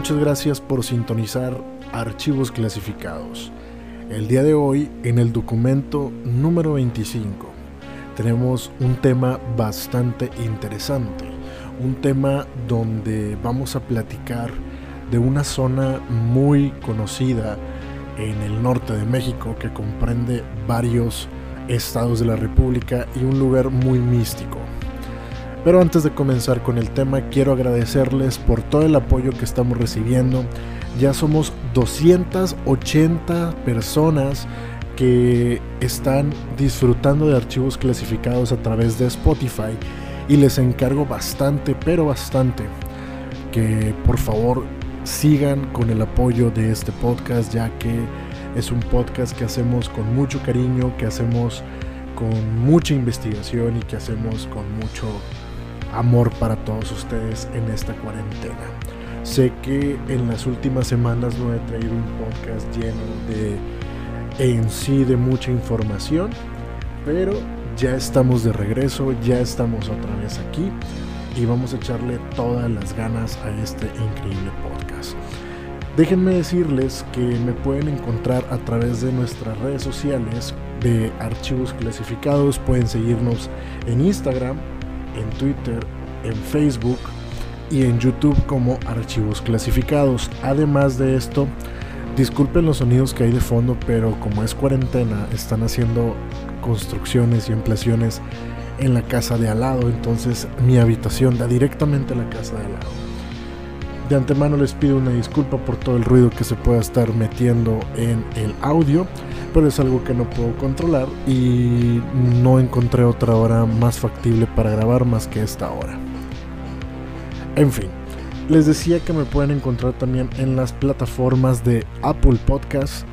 Muchas gracias por sintonizar Archivos Clasificados. El día de hoy, en el documento número 25, tenemos un tema bastante interesante. Un tema donde vamos a platicar de una zona muy conocida en el norte de México que comprende varios estados de la República y un lugar muy místico. Pero antes de comenzar con el tema, quiero agradecerles por todo el apoyo que estamos recibiendo. Ya somos 280 personas que están disfrutando de archivos clasificados a través de Spotify y les encargo bastante, pero bastante, que por favor sigan con el apoyo de este podcast, ya que es un podcast que hacemos con mucho cariño, que hacemos con mucha investigación y que hacemos con mucho amor para todos ustedes en esta cuarentena. Sé que en las últimas semanas no he traído un podcast lleno de en sí de mucha información, pero ya estamos de regreso, ya estamos otra vez aquí y vamos a echarle todas las ganas a este increíble podcast. Déjenme decirles que me pueden encontrar a través de nuestras redes sociales de archivos clasificados, pueden seguirnos en Instagram, en Twitter, en Facebook y en YouTube como archivos clasificados. Además de esto, disculpen los sonidos que hay de fondo, pero como es cuarentena, están haciendo construcciones y ampliaciones en la casa de al lado, entonces mi habitación da directamente a la casa de al lado. De antemano les pido una disculpa por todo el ruido que se pueda estar metiendo en el audio pero es algo que no puedo controlar y no encontré otra hora más factible para grabar más que esta hora. En fin, les decía que me pueden encontrar también en las plataformas de Apple Podcasts,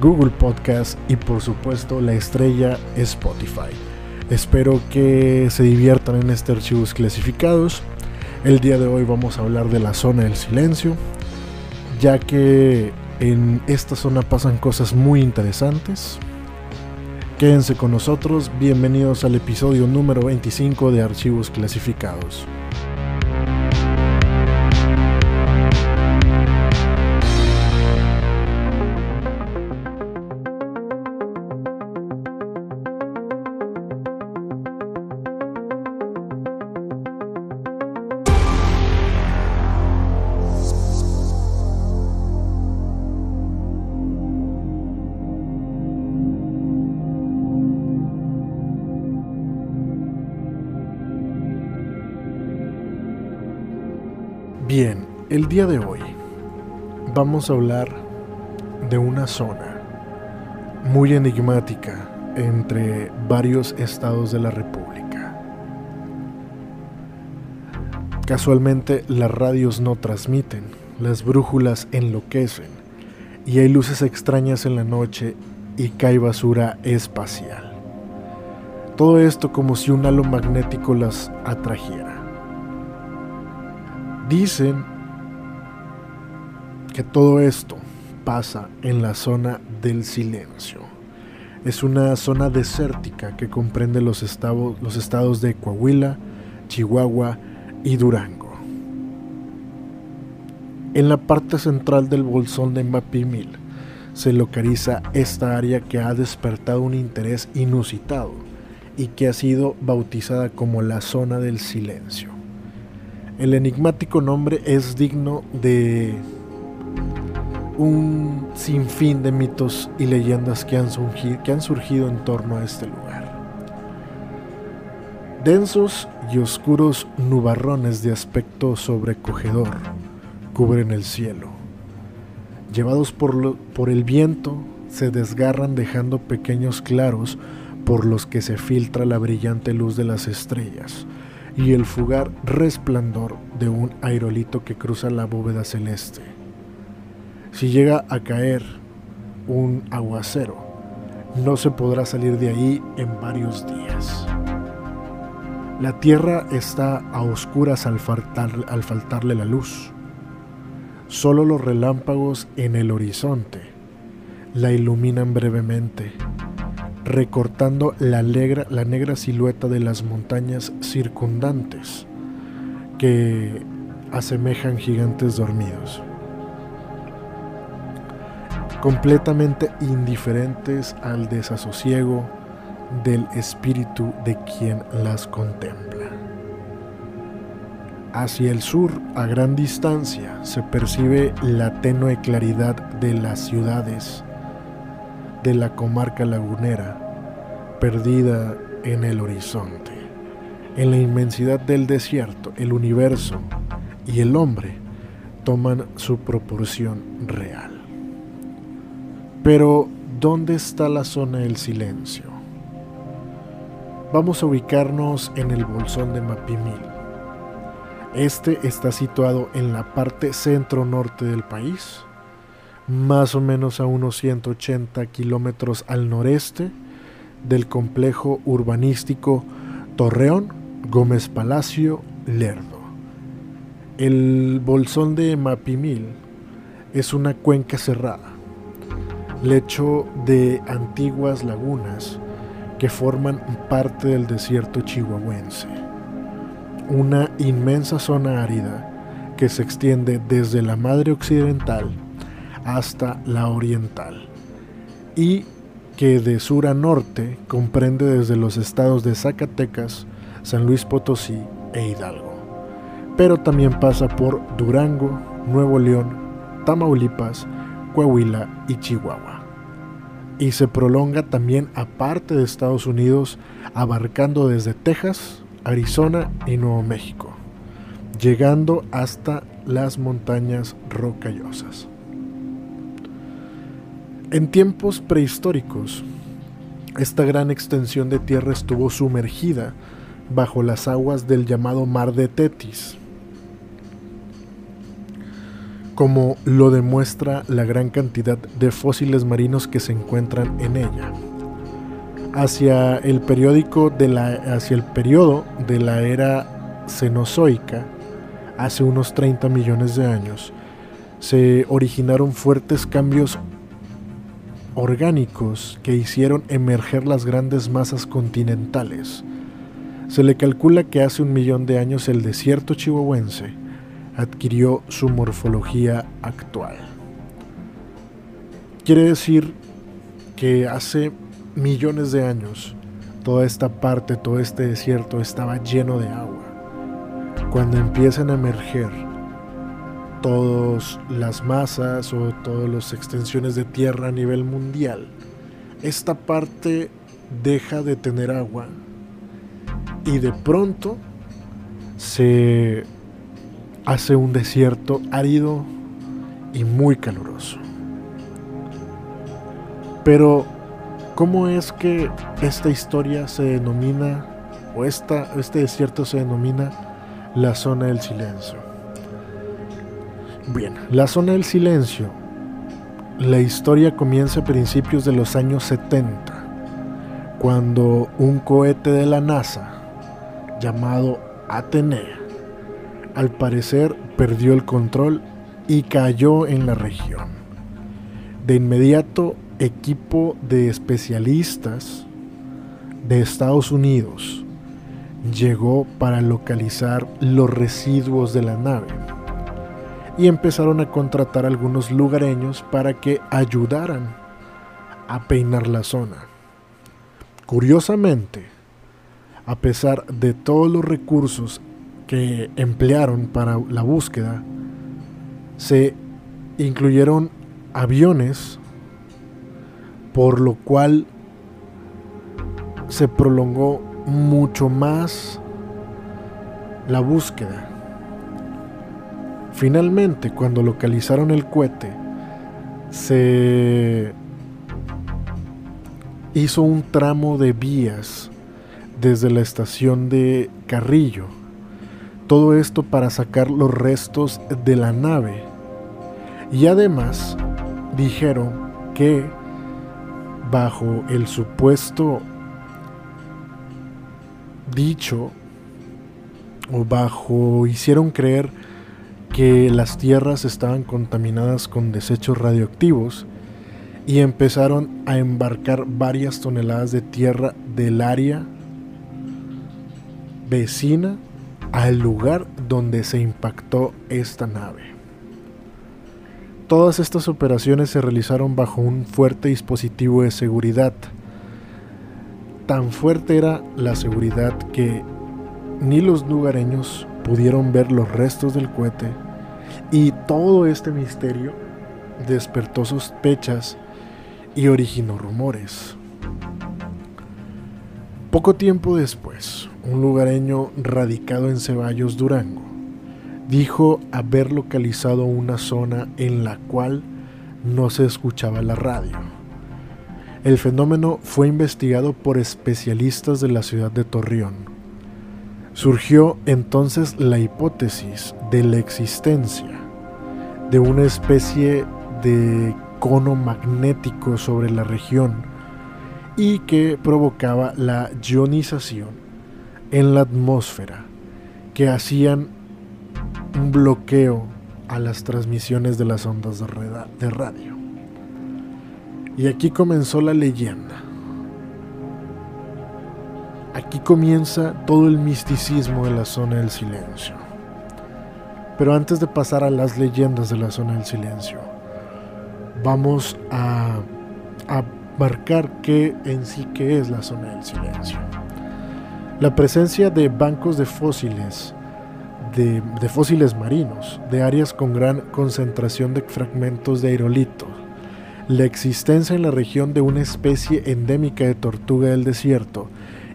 Google Podcasts y por supuesto la estrella Spotify. Espero que se diviertan en este archivos clasificados. El día de hoy vamos a hablar de la zona del silencio, ya que en esta zona pasan cosas muy interesantes. Quédense con nosotros, bienvenidos al episodio número 25 de Archivos Clasificados. Día de hoy vamos a hablar de una zona muy enigmática entre varios estados de la República. Casualmente las radios no transmiten, las brújulas enloquecen y hay luces extrañas en la noche y cae basura espacial. Todo esto como si un halo magnético las atrajera. Dicen todo esto pasa en la zona del silencio. Es una zona desértica que comprende los estados, los estados de Coahuila, Chihuahua y Durango. En la parte central del bolsón de Mapimil se localiza esta área que ha despertado un interés inusitado y que ha sido bautizada como la zona del silencio. El enigmático nombre es digno de un sinfín de mitos y leyendas que han, surgido, en torno a este lugar. Densos y oscuros nubarrones de aspecto sobrecogedor cubren el cielo. Llevados por, por el viento, se desgarran dejando pequeños claros por los que se filtra la brillante luz de las estrellas y el fugar resplandor de un aerolito que cruza la bóveda celeste. Si llega a caer un aguacero, no se podrá salir de ahí en varios días. La tierra está a oscuras al, al faltarle la luz. Solo los relámpagos en el horizonte la iluminan brevemente recortando la, la negra silueta de las montañas circundantes que asemejan gigantes dormidos. Completamente indiferentes al desasosiego del espíritu de quien las contempla. Hacia el sur, a gran distancia, se percibe la tenue claridad de las ciudades de la comarca lagunera, perdida en el horizonte. En la inmensidad del desierto, el universo y el hombre toman su proporción real. Pero, ¿dónde está la zona del silencio? Vamos a ubicarnos en el bolsón de Mapimil este está situado en la parte centro-norte del país, más o menos a unos 180 kilómetros al noreste del complejo urbanístico Torreón, Gómez Palacio, Lerdo. El bolsón de Mapimil es una cuenca cerrada, lecho de antiguas lagunas que forman parte del desierto chihuahuense. Una inmensa zona árida que se extiende desde la madre occidental hasta la oriental y que de sur a norte comprende desde los estados de Zacatecas, San Luis Potosí e Hidalgo, pero también pasa por Durango, Nuevo León, Tamaulipas, Coahuila y Chihuahua. Y se prolonga también a parte de Estados Unidos, abarcando desde Texas Arizona y Nuevo México, llegando hasta las montañas rocallosas. En tiempos prehistóricos, esta gran extensión de tierra estuvo sumergida bajo las aguas del llamado Mar de Tetis, como lo demuestra la gran cantidad de fósiles marinos que se encuentran en ella hacia el periódico de la hacia el periodo de la era cenozoica hace unos 30 millones de años se originaron fuertes cambios orgánicos que hicieron emerger las grandes masas continentales. Se le calcula que hace un millón de años el desierto chihuahuense adquirió su morfología actual. Quiere decir que hace millones de años, toda esta parte, todo este desierto estaba lleno de agua. Cuando empiezan a emerger todas las masas o todas las extensiones de tierra a nivel mundial, esta parte deja de tener agua y de pronto se hace un desierto árido y muy caluroso. Pero ¿Cómo es que esta historia se denomina, o este desierto se denomina la zona del silencio? Bien, la zona del silencio, la historia comienza a principios de los años 70, cuando un cohete de la NASA, llamado Atenea, al parecer perdió el control y cayó en la región. De inmediato equipo de especialistas de Estados Unidos llegó para localizar los residuos de la nave y empezaron a contratar a algunos lugareños para que ayudaran a peinar la zona. Curiosamente, a pesar de todos los recursos que emplearon para la búsqueda, se incluyeron aviones por lo cual se prolongó mucho más la búsqueda. Finalmente, cuando localizaron el cohete, se hizo un tramo de vías desde la estación de Carrillo. Todo esto para sacar los restos de la nave. Y además dijeron que bajo el supuesto dicho o bajo hicieron creer que las tierras estaban contaminadas con desechos radioactivos y empezaron a embarcar varias toneladas de tierra del área vecina al lugar donde se impactó esta nave. Todas estas operaciones se realizaron bajo un fuerte dispositivo de seguridad. Tan fuerte era la seguridad que ni los lugareños pudieron ver los restos del cohete y todo este misterio despertó sospechas y originó rumores. Poco tiempo después, un lugareño radicado en Ceballos, Durango, dijo haber localizado una zona en la cual no se escuchaba la radio. El fenómeno fue investigado por especialistas de la ciudad de Torreón. Surgió entonces la hipótesis de la existencia de una especie de cono magnético sobre la región y que provocaba la ionización en la atmósfera que hacían un bloqueo a las transmisiones de las ondas de radio. Y aquí comenzó la leyenda. Aquí comienza todo el misticismo de la zona del silencio. Pero antes de pasar a las leyendas de la zona del silencio, vamos a, a marcar qué en sí que es la zona del silencio. La presencia de bancos de fósiles, de, fósiles marinos, de áreas con gran concentración de fragmentos de aerolitos, la existencia en la región de una especie endémica de tortuga del desierto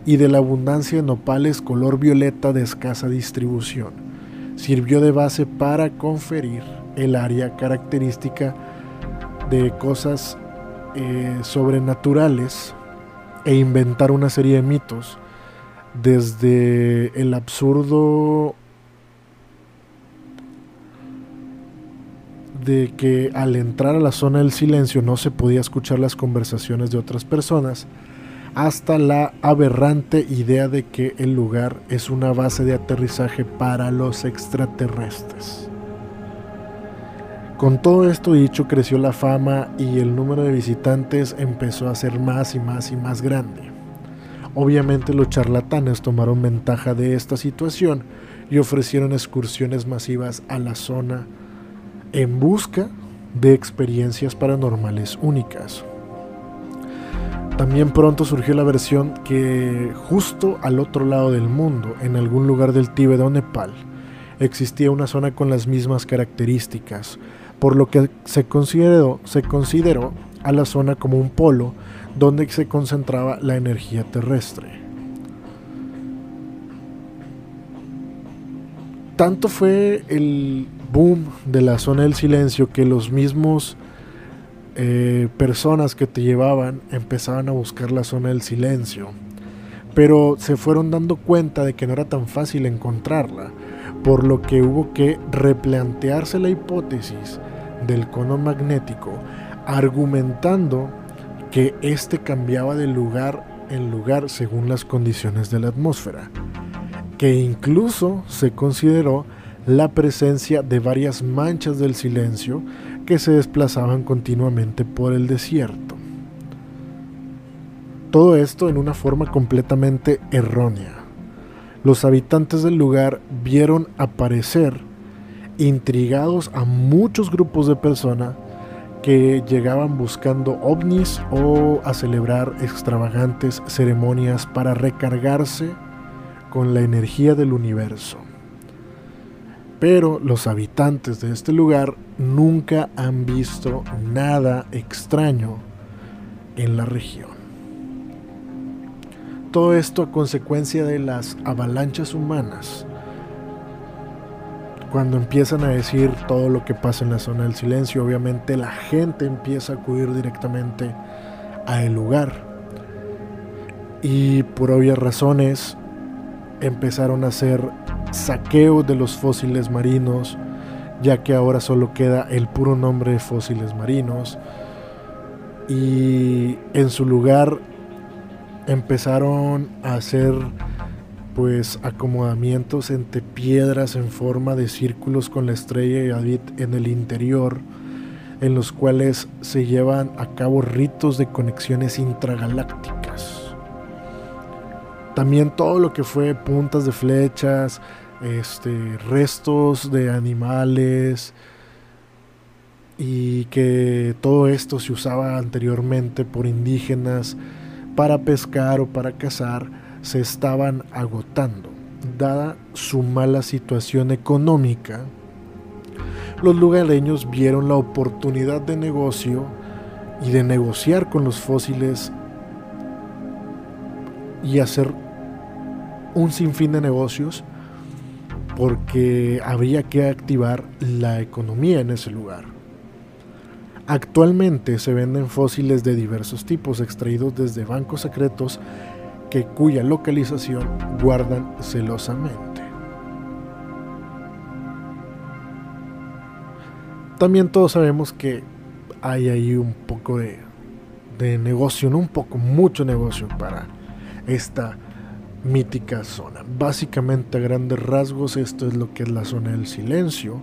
y de la abundancia de nopales color violeta de escasa distribución, sirvió de base para conferir el área característica de cosas eh, sobrenaturales e inventar una serie de mitos desde el absurdo de que al entrar a la zona del silencio no se podía escuchar las conversaciones de otras personas, hasta la aberrante idea de que el lugar es una base de aterrizaje para los extraterrestres. Con todo esto dicho, creció la fama y el número de visitantes empezó a ser más y más y más grande. Obviamente los charlatanes tomaron ventaja de esta situación y ofrecieron excursiones masivas a la zona en busca de experiencias paranormales únicas. También pronto surgió la versión que justo al otro lado del mundo, en algún lugar del Tíbet o Nepal, existía una zona con las mismas características, por lo que se consideró, a la zona como un polo donde se concentraba la energía terrestre. Tanto fue el boom de la zona del silencio que los mismos eh, personas que te llevaban empezaban a buscar la zona del silencio, pero se fueron dando cuenta de que no era tan fácil encontrarla, por lo que hubo que replantearse la hipótesis del cono magnético, argumentando que éste cambiaba de lugar en lugar según las condiciones de la atmósfera, que incluso se consideró la presencia de varias manchas del silencio que se desplazaban continuamente por el desierto. Todo esto en una forma completamente errónea los habitantes del lugar vieron aparecer intrigados a muchos grupos de personas que llegaban buscando ovnis o a celebrar extravagantes ceremonias para recargarse con la energía del universo. Pero los habitantes de este lugar nunca han visto nada extraño en la región. Todo esto a consecuencia de las avalanchas humanas. Cuando empiezan a decir todo lo que pasa en la zona del silencio, obviamente la gente empieza a acudir directamente a el lugar. Y por obvias razones empezaron a hacer saqueo de los fósiles marinos, ya que ahora solo queda el puro nombre de fósiles marinos. Y en su lugar empezaron a hacer pues acomodamientos entre piedras en forma de círculos con la estrella y David en el interior, en los cuales se llevan a cabo ritos de conexiones intragalácticas. También todo lo que fue puntas de flechas, este, restos de animales, y que todo esto se usaba anteriormente por indígenas para pescar o para cazar, se estaban agotando. Dada su mala situación económica, los lugareños vieron la oportunidad de negocio y de negociar con los fósiles y hacer un sinfín de negocios porque habría que activar la economía en ese lugar. Actualmente se venden fósiles de diversos tipos extraídos desde bancos secretos que cuya localización guardan celosamente. También todos sabemos que hay ahí un poco de, de negocio, no un poco, mucho negocio para esta mítica zona. Básicamente a grandes rasgos esto es lo que es la zona del silencio,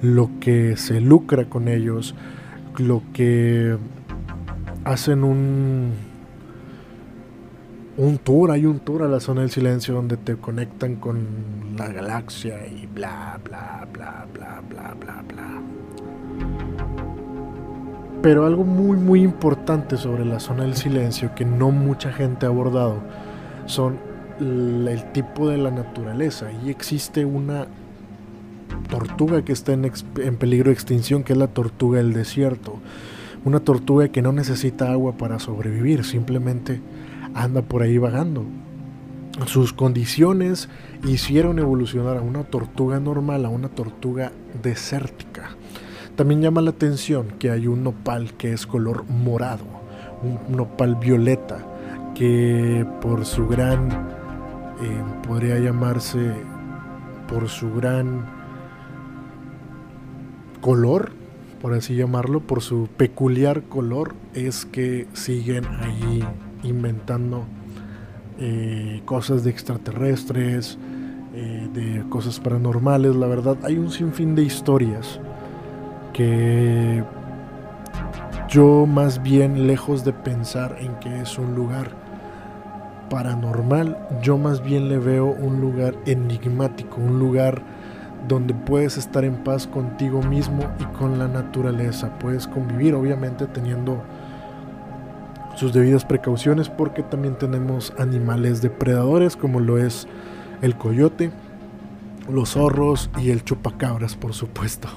lo que se lucra con ellos, lo que hacen un un tour, hay un tour a la zona del silencio donde te conectan con la galaxia y bla bla bla bla bla bla bla. Pero algo muy muy importante sobre la zona del silencio que no mucha gente ha abordado son el tipo de la naturaleza. Y existe una tortuga que está en, en, peligro de extinción, que es la tortuga del desierto. Una tortuga que no necesita agua para sobrevivir, simplemente anda por ahí vagando. Sus condiciones hicieron evolucionar a una tortuga normal a una tortuga desértica. También llama la atención que hay un nopal que es color morado, un nopal violeta, que por su gran, eh, podría llamarse, por su gran color, por así llamarlo, por su peculiar color, es que siguen allí inventando eh, cosas de extraterrestres, eh, de cosas paranormales. La verdad, hay un sinfín de historias que yo más bien lejos de pensar en que es un lugar paranormal, yo más bien le veo un lugar enigmático, un lugar donde puedes estar en paz contigo mismo y con la naturaleza. Puedes convivir, obviamente, teniendo sus debidas precauciones porque también tenemos animales depredadores como lo es el coyote, los zorros y el chupacabras, por supuesto.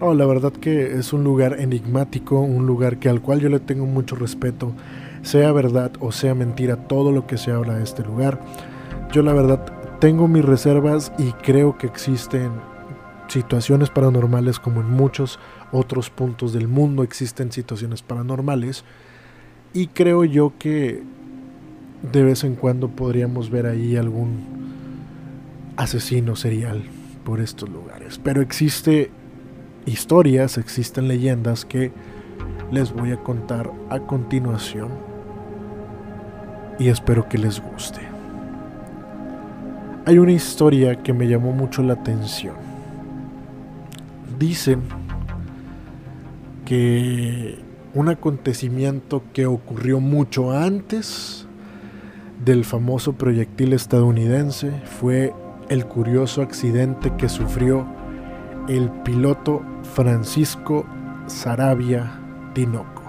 No, la verdad que es un lugar enigmático, un lugar que al cual yo le tengo mucho respeto, sea verdad o sea mentira todo lo que se habla de este lugar. Yo la verdad tengo mis reservas y creo que existen situaciones paranormales como en muchos otros puntos del mundo existen situaciones paranormales y creo yo que de vez en cuando podríamos ver ahí algún asesino serial por estos lugares. Pero existe historias, existen leyendas que les voy a contar a continuación y espero que les guste. Hay una historia que me llamó mucho la atención. Dicen que un acontecimiento que ocurrió mucho antes del famoso proyectil estadounidense. Fue el curioso accidente que sufrió el piloto Francisco Sarabia Tinoco,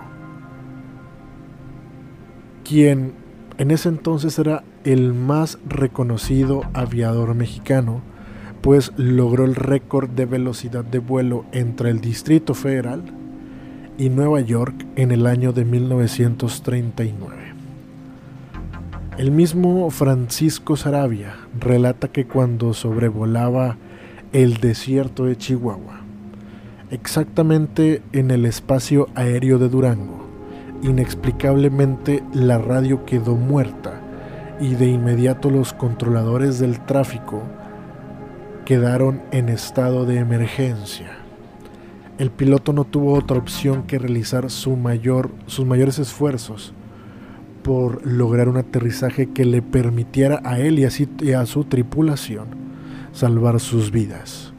quien en ese entonces era el más reconocido aviador mexicano, pues logró el récord de velocidad de vuelo entre el Distrito Federal y Nueva York en el año de 1939. El mismo Francisco Sarabia relata que cuando sobrevolaba el desierto de Chihuahua, exactamente en el espacio aéreo de Durango, inexplicablemente la radio quedó muerta y de inmediato los controladores del tráfico quedaron en estado de emergencia el piloto no tuvo otra opción que realizar sus mayores esfuerzos por lograr un aterrizaje que le permitiera a él y a, su tripulación salvar sus vidas.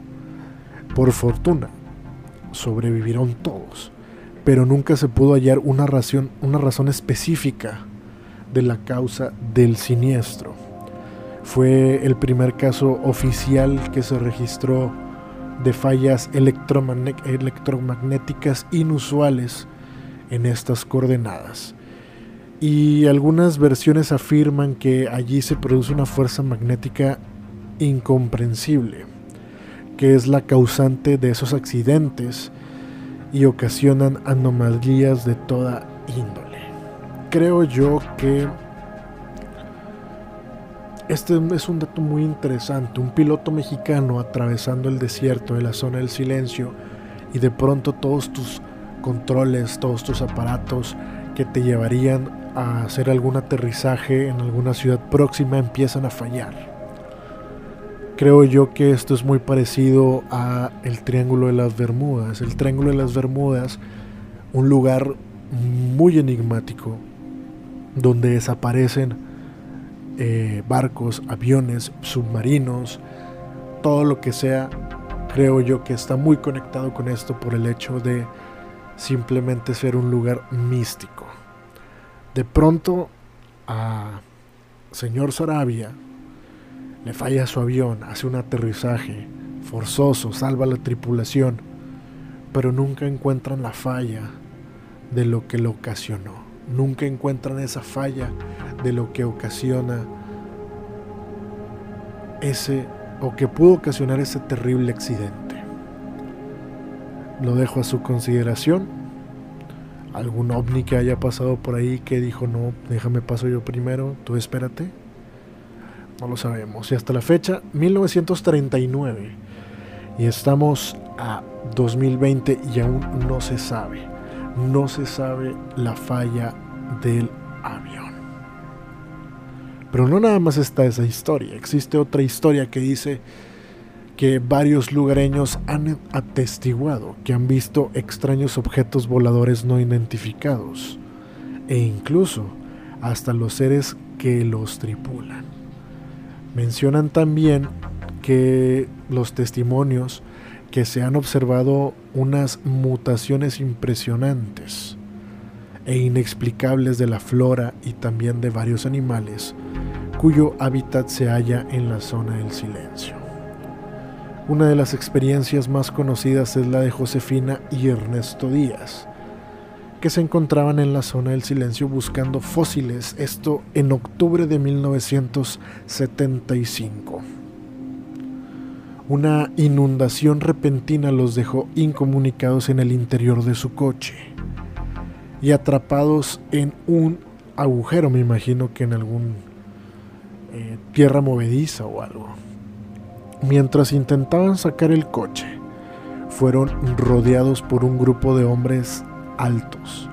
Por fortuna, sobrevivieron todos, pero nunca se pudo hallar una una razón específica de la causa del siniestro. Fue el primer caso oficial que se registró de fallas electromagnéticas inusuales en estas coordenadas. Y algunas versiones afirman que allí se produce una fuerza magnética incomprensible, que es la causante de esos accidentes y ocasionan anomalías de toda índole. Creo yo que este es un dato muy interesante. Un piloto mexicano atravesando el desierto de la zona del silencio y de pronto todos tus controles, todos tus aparatos que te llevarían a hacer algún aterrizaje en alguna ciudad próxima empiezan a fallar. Creo yo que esto es muy parecido a el Triángulo de las Bermudas. El Triángulo de las Bermudas, un lugar muy enigmático donde desaparecen eh, barcos, aviones, submarinos, todo lo que sea, creo yo que está muy conectado con esto por el hecho de simplemente ser un lugar místico. De pronto a señor Sarabia le falla su avión, hace un aterrizaje forzoso, salva la tripulación, pero nunca encuentran la falla de lo que lo ocasionó nunca encuentran esa falla de lo que ocasiona ese o que pudo ocasionar ese terrible accidente. Lo dejo a su consideración. Algún ovni que haya pasado por ahí que dijo no, déjame paso yo primero, tú espérate. No lo sabemos. Y hasta la fecha, 1939. Y estamos a 2020 y aún no se sabe no se sabe la falla del avión. Pero no nada más está esa historia, existe otra historia que dice que varios lugareños han atestiguado que han visto extraños objetos voladores no identificados e incluso hasta los seres que los tripulan. Mencionan también que los testimonios que se han observado unas mutaciones impresionantes e inexplicables de la flora y también de varios animales cuyo hábitat se halla en la zona del silencio. Una de las experiencias más conocidas es la de Josefina y Ernesto Díaz, que se encontraban en la zona del silencio buscando fósiles, esto en octubre de 1975. Una inundación repentina los dejó incomunicados en el interior de su coche y atrapados en un agujero, me imagino que en algún eh, tierra movediza o algo. Mientras intentaban sacar el coche, fueron rodeados por un grupo de hombres altos,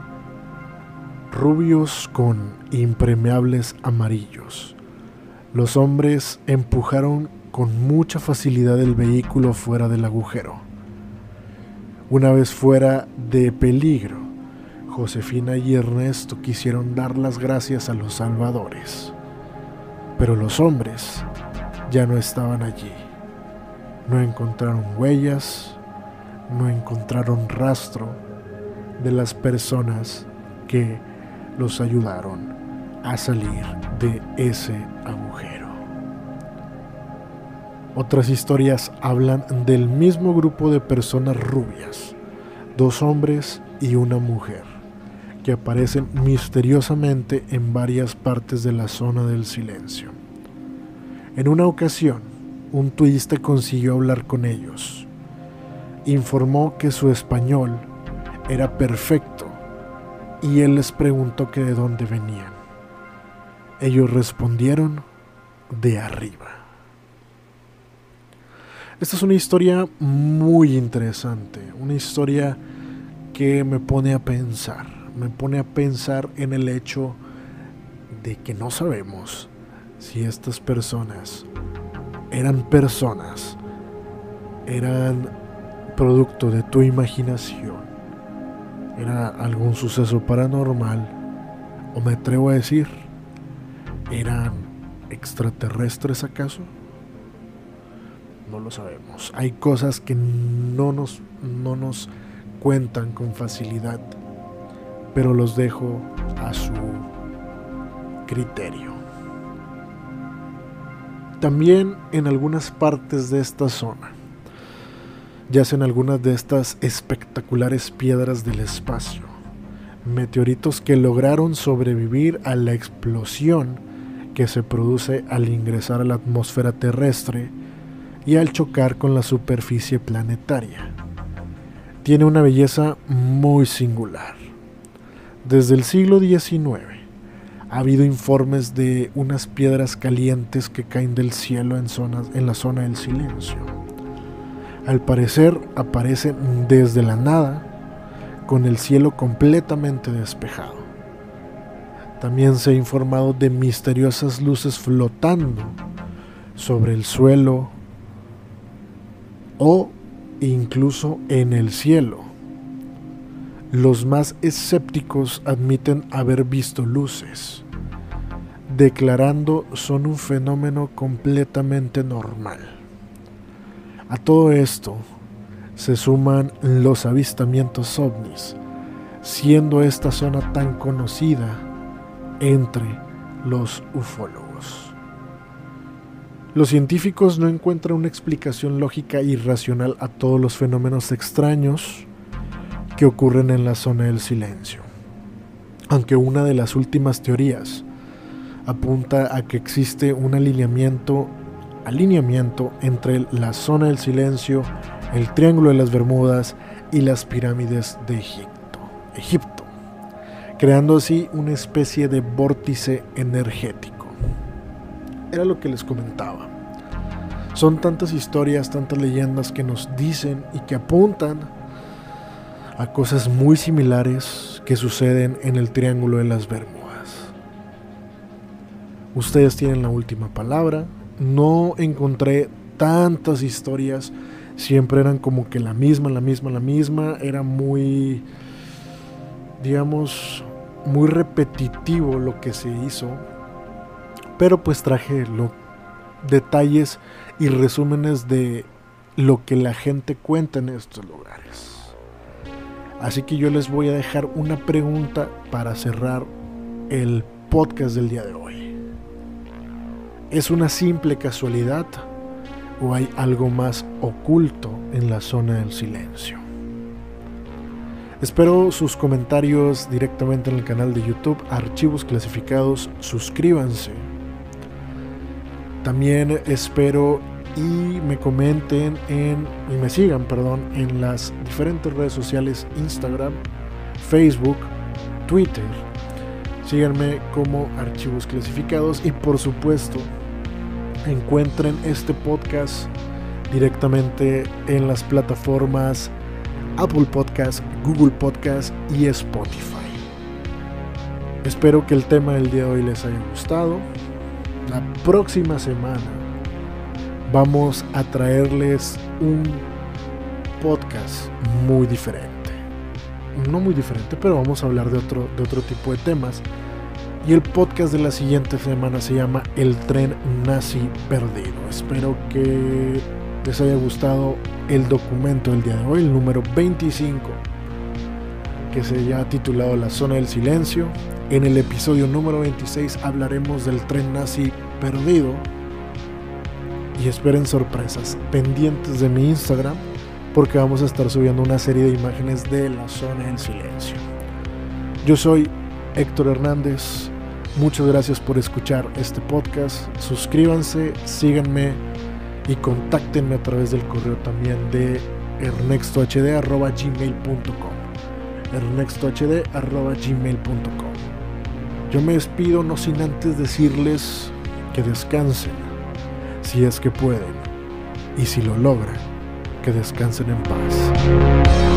rubios con impermeables amarillos. Los hombres empujaron con mucha facilidad el vehículo fuera del agujero. Una vez fuera de peligro, Josefina y Ernesto quisieron dar las gracias a los salvadores, pero los hombres ya no estaban allí. No encontraron huellas, no encontraron rastro de las personas que los ayudaron a salir de ese agujero. Otras historias hablan del mismo grupo de personas rubias, dos hombres y una mujer, que aparecen misteriosamente en varias partes de la zona del silencio. En una ocasión, un turista consiguió hablar con ellos. Informó que su español era perfecto y él les preguntó que de dónde venían. Ellos respondieron de arriba. Esta es una historia muy interesante, una historia que me pone a pensar, me pone a pensar en el hecho de que no sabemos si estas personas eran personas, eran producto de tu imaginación, era algún suceso paranormal, o me atrevo a decir, eran extraterrestres acaso? No lo sabemos. Hay cosas que no nos, no nos cuentan con facilidad, pero los dejo a su criterio. También en algunas partes de esta zona yacen algunas de estas espectaculares piedras del espacio, meteoritos que lograron sobrevivir a la explosión que se produce al ingresar a la atmósfera terrestre y al chocar con la superficie planetaria. Tiene una belleza muy singular. Desde el siglo XIX ha habido informes de unas piedras calientes que caen del cielo en, zonas, en la zona del silencio. Al parecer aparecen desde la nada con el cielo completamente despejado. También se ha informado de misteriosas luces flotando sobre el suelo o incluso en el cielo. Los más escépticos admiten haber visto luces, declarando son un fenómeno completamente normal. A todo esto se suman los avistamientos ovnis, siendo esta zona tan conocida entre los ufólogos. Los científicos no encuentran una explicación lógica y racional a todos los fenómenos extraños que ocurren en la zona del silencio. Aunque una de las últimas teorías apunta a que existe un alineamiento, alineamiento entre la zona del silencio, el Triángulo de las Bermudas y las pirámides de Egipto, Egipto creando así una especie de vórtice energético. Era lo que les comentaba. Son tantas historias, tantas leyendas que nos dicen y que apuntan a cosas muy similares que suceden en el Triángulo de las Bermudas. Ustedes tienen la última palabra. No encontré tantas historias. Siempre eran como que la misma, la misma, la misma. Era muy, digamos, muy repetitivo lo que se hizo. Pero pues traje los detalles y resúmenes de lo que la gente cuenta en estos lugares. Así que yo les voy a dejar una pregunta para cerrar el podcast del día de hoy. ¿Es una simple casualidad o hay algo más oculto en la zona del silencio? Espero sus comentarios directamente en el canal de YouTube Archivos Clasificados. Suscríbanse. También espero y me comenten en y me sigan, perdón, en las diferentes redes sociales Instagram, Facebook, Twitter. Síganme como Archivos Clasificados y por supuesto encuentren este podcast directamente en las plataformas Apple Podcast, Google Podcast y Spotify. Espero que el tema del día de hoy les haya gustado. La próxima semana vamos a traerles un podcast muy diferente. No muy diferente, pero vamos a hablar de otro, de otro tipo de temas. Y el podcast de la siguiente semana se llama El tren nazi perdido. Espero que les haya gustado el documento del día de hoy, el número 25, que se ha titulado La zona del silencio. En el episodio número 26 hablaremos del tren nazi perdido y esperen sorpresas pendientes de mi Instagram porque vamos a estar subiendo una serie de imágenes de la zona en silencio. Yo soy Héctor Hernández, muchas gracias por escuchar este podcast, suscríbanse, síganme y contáctenme a través del correo también de ernextohd.gmail.com ernextohd.gmail.com Yo me despido no sin antes decirles que descansen si es que pueden, y si lo logran, que descansen en paz.